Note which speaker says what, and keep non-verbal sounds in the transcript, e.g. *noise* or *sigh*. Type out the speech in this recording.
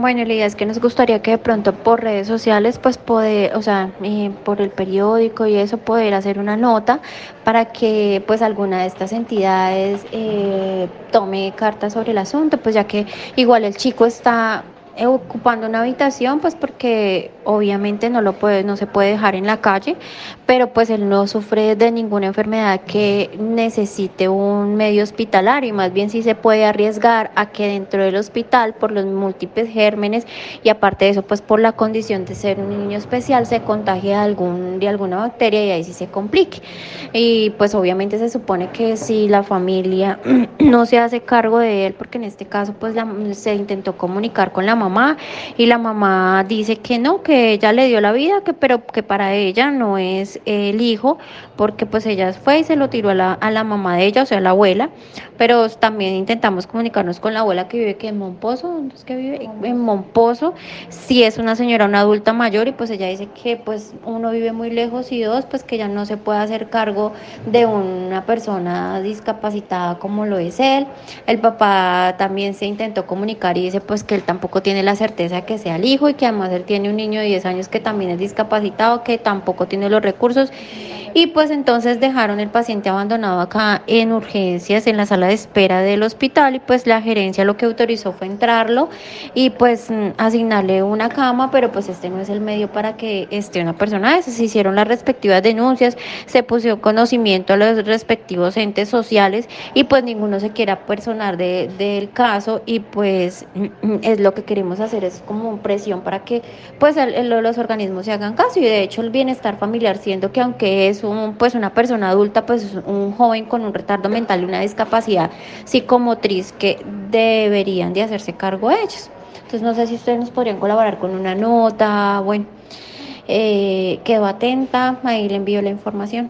Speaker 1: Bueno, la idea es que nos gustaría que de pronto por redes sociales, pues poder, o sea, eh, por el periódico y eso, poder hacer una nota para que pues alguna de estas entidades eh, tome cartas sobre el asunto, pues ya que igual el chico está ocupando una habitación, pues porque obviamente no lo puede, no se puede dejar en la calle, pero pues él no sufre de ninguna enfermedad que necesite un medio hospitalario y más bien sí se puede arriesgar a que dentro del hospital por los múltiples gérmenes y aparte de eso pues por la condición de ser un niño especial se contagie de algún de alguna bacteria y ahí sí se complique. Y pues obviamente se supone que si la familia *clears throat* no se hace cargo de él, porque en este caso pues se intentó comunicar con la mamá y la mamá dice que no, que ella le dio la vida, que pero que para ella no es el hijo, porque pues ella fue y se lo tiró a la, a la mamá de ella, o sea, la abuela, pero también intentamos comunicarnos con la abuela que vive que en Monpozo, es que vive en Monpozo, si es una señora, una adulta mayor y pues ella dice que pues uno vive muy lejos y dos, pues que ella no se puede hacer cargo de una persona discapacitada como lo es él. El papá también se intentó comunicar y dice pues que él tampoco tiene la certeza que sea el hijo y que además él tiene un niño de 10 años que también es discapacitado, que tampoco tiene los recursos. Y pues entonces dejaron el paciente abandonado acá en urgencias en la sala de espera del hospital. Y pues la gerencia lo que autorizó fue entrarlo y pues mm, asignarle una cama, pero pues este no es el medio para que esté una persona de Se hicieron las respectivas denuncias, se puso conocimiento a los respectivos entes sociales y pues ninguno se quiera personar de, del caso. Y pues mm, es lo que queremos hacer, es como presión para que pues los organismos se hagan caso y de hecho el bienestar familiar, siendo que aunque es un, pues una persona adulta, pues un joven con un retardo mental y una discapacidad psicomotriz que deberían de hacerse cargo de ellos. Entonces no sé si ustedes nos podrían colaborar con una nota, bueno, eh, quedo atenta, ahí le envío la información.